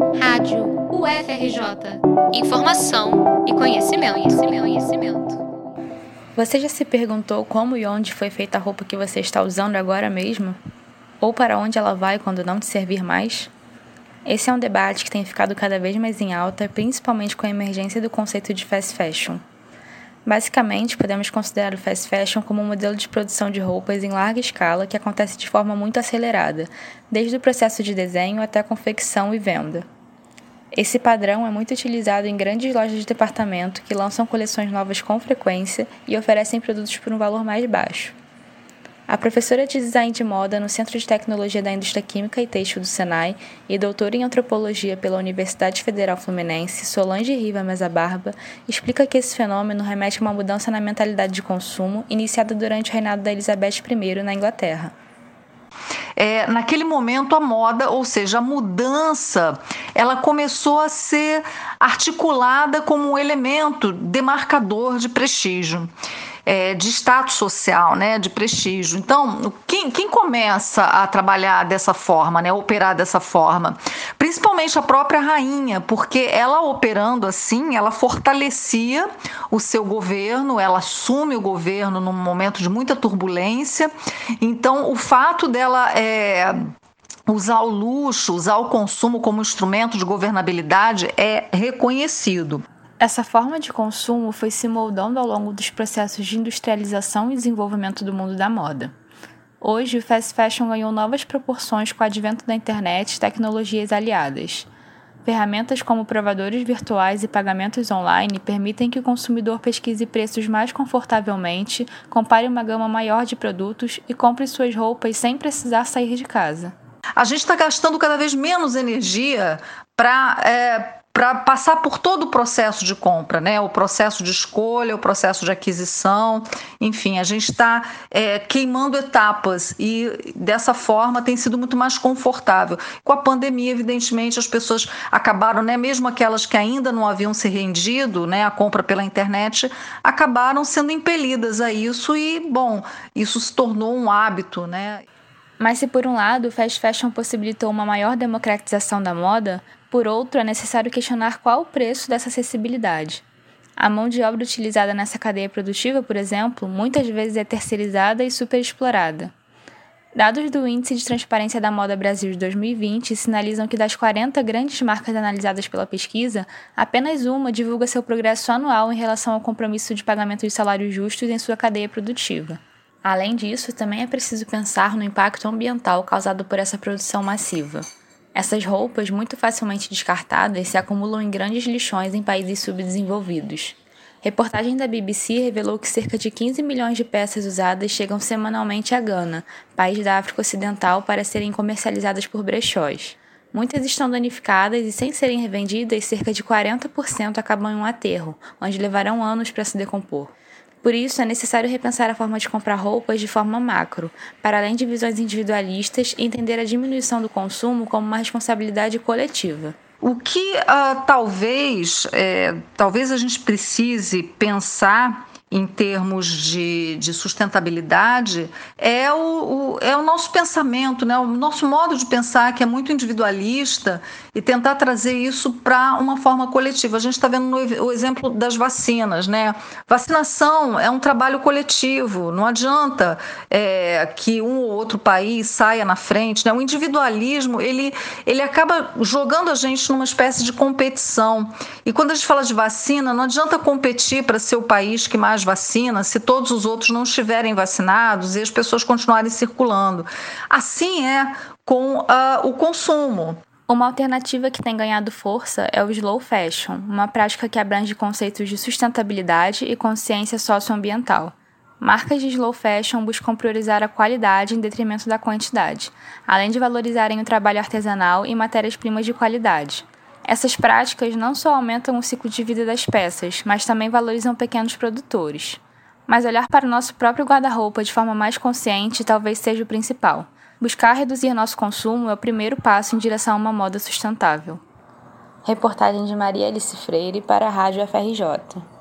Rádio UFRJ. Informação e conhecimento, conhecimento, conhecimento. Você já se perguntou como e onde foi feita a roupa que você está usando agora mesmo? Ou para onde ela vai quando não te servir mais? Esse é um debate que tem ficado cada vez mais em alta, principalmente com a emergência do conceito de fast fashion. Basicamente, podemos considerar o fast fashion como um modelo de produção de roupas em larga escala que acontece de forma muito acelerada, desde o processo de desenho até a confecção e venda. Esse padrão é muito utilizado em grandes lojas de departamento que lançam coleções novas com frequência e oferecem produtos por um valor mais baixo. A professora de design de moda no Centro de Tecnologia da Indústria Química e Têxtil do Senai e doutora em antropologia pela Universidade Federal Fluminense, Solange Riva Mesa Barba, explica que esse fenômeno remete a uma mudança na mentalidade de consumo iniciada durante o reinado da Elizabeth I na Inglaterra. É, naquele momento a moda, ou seja, a mudança, ela começou a ser articulada como um elemento demarcador de prestígio é, de status social, né, de prestígio. Então, quem, quem começa a trabalhar dessa forma, né, operar dessa forma? Principalmente a própria rainha, porque ela operando assim, ela fortalecia o seu governo, ela assume o governo num momento de muita turbulência. Então, o fato dela é, usar o luxo, usar o consumo como instrumento de governabilidade é reconhecido. Essa forma de consumo foi se moldando ao longo dos processos de industrialização e desenvolvimento do mundo da moda. Hoje, o fast fashion ganhou novas proporções com o advento da internet e tecnologias aliadas. Ferramentas como provadores virtuais e pagamentos online permitem que o consumidor pesquise preços mais confortavelmente, compare uma gama maior de produtos e compre suas roupas sem precisar sair de casa. A gente está gastando cada vez menos energia para é para passar por todo o processo de compra, né? O processo de escolha, o processo de aquisição, enfim, a gente está é, queimando etapas e dessa forma tem sido muito mais confortável. Com a pandemia, evidentemente, as pessoas acabaram, né? Mesmo aquelas que ainda não haviam se rendido, né? A compra pela internet, acabaram sendo impelidas a isso e, bom, isso se tornou um hábito, né? Mas se por um lado o fast fashion possibilitou uma maior democratização da moda, por outro, é necessário questionar qual o preço dessa acessibilidade. A mão de obra utilizada nessa cadeia produtiva, por exemplo, muitas vezes é terceirizada e superexplorada. Dados do Índice de Transparência da Moda Brasil de 2020 sinalizam que das 40 grandes marcas analisadas pela pesquisa, apenas uma divulga seu progresso anual em relação ao compromisso de pagamento de salários justos em sua cadeia produtiva. Além disso, também é preciso pensar no impacto ambiental causado por essa produção massiva. Essas roupas, muito facilmente descartadas, se acumulam em grandes lixões em países subdesenvolvidos. Reportagem da BBC revelou que cerca de 15 milhões de peças usadas chegam semanalmente a Gana, país da África Ocidental, para serem comercializadas por brechós. Muitas estão danificadas e, sem serem revendidas, cerca de 40% acabam em um aterro, onde levarão anos para se decompor. Por isso, é necessário repensar a forma de comprar roupas de forma macro, para além de visões individualistas, entender a diminuição do consumo como uma responsabilidade coletiva. O que uh, talvez, é, talvez a gente precise pensar em termos de, de sustentabilidade é o, o, é o nosso pensamento, né? o nosso modo de pensar que é muito individualista e tentar trazer isso para uma forma coletiva. A gente está vendo no, o exemplo das vacinas. Né? Vacinação é um trabalho coletivo, não adianta é, que um ou outro país saia na frente. Né? O individualismo ele, ele acaba jogando a gente numa espécie de competição. E quando a gente fala de vacina, não adianta competir para ser o país que mais vacina se todos os outros não estiverem vacinados e as pessoas continuarem circulando. Assim é com uh, o consumo. Uma alternativa que tem ganhado força é o slow fashion, uma prática que abrange conceitos de sustentabilidade e consciência socioambiental. Marcas de slow fashion buscam priorizar a qualidade em detrimento da quantidade, além de valorizarem o trabalho artesanal e matérias-primas de qualidade. Essas práticas não só aumentam o ciclo de vida das peças, mas também valorizam pequenos produtores. Mas olhar para o nosso próprio guarda-roupa de forma mais consciente talvez seja o principal. Buscar reduzir nosso consumo é o primeiro passo em direção a uma moda sustentável. Reportagem de Maria Alice Freire para a Rádio FRJ.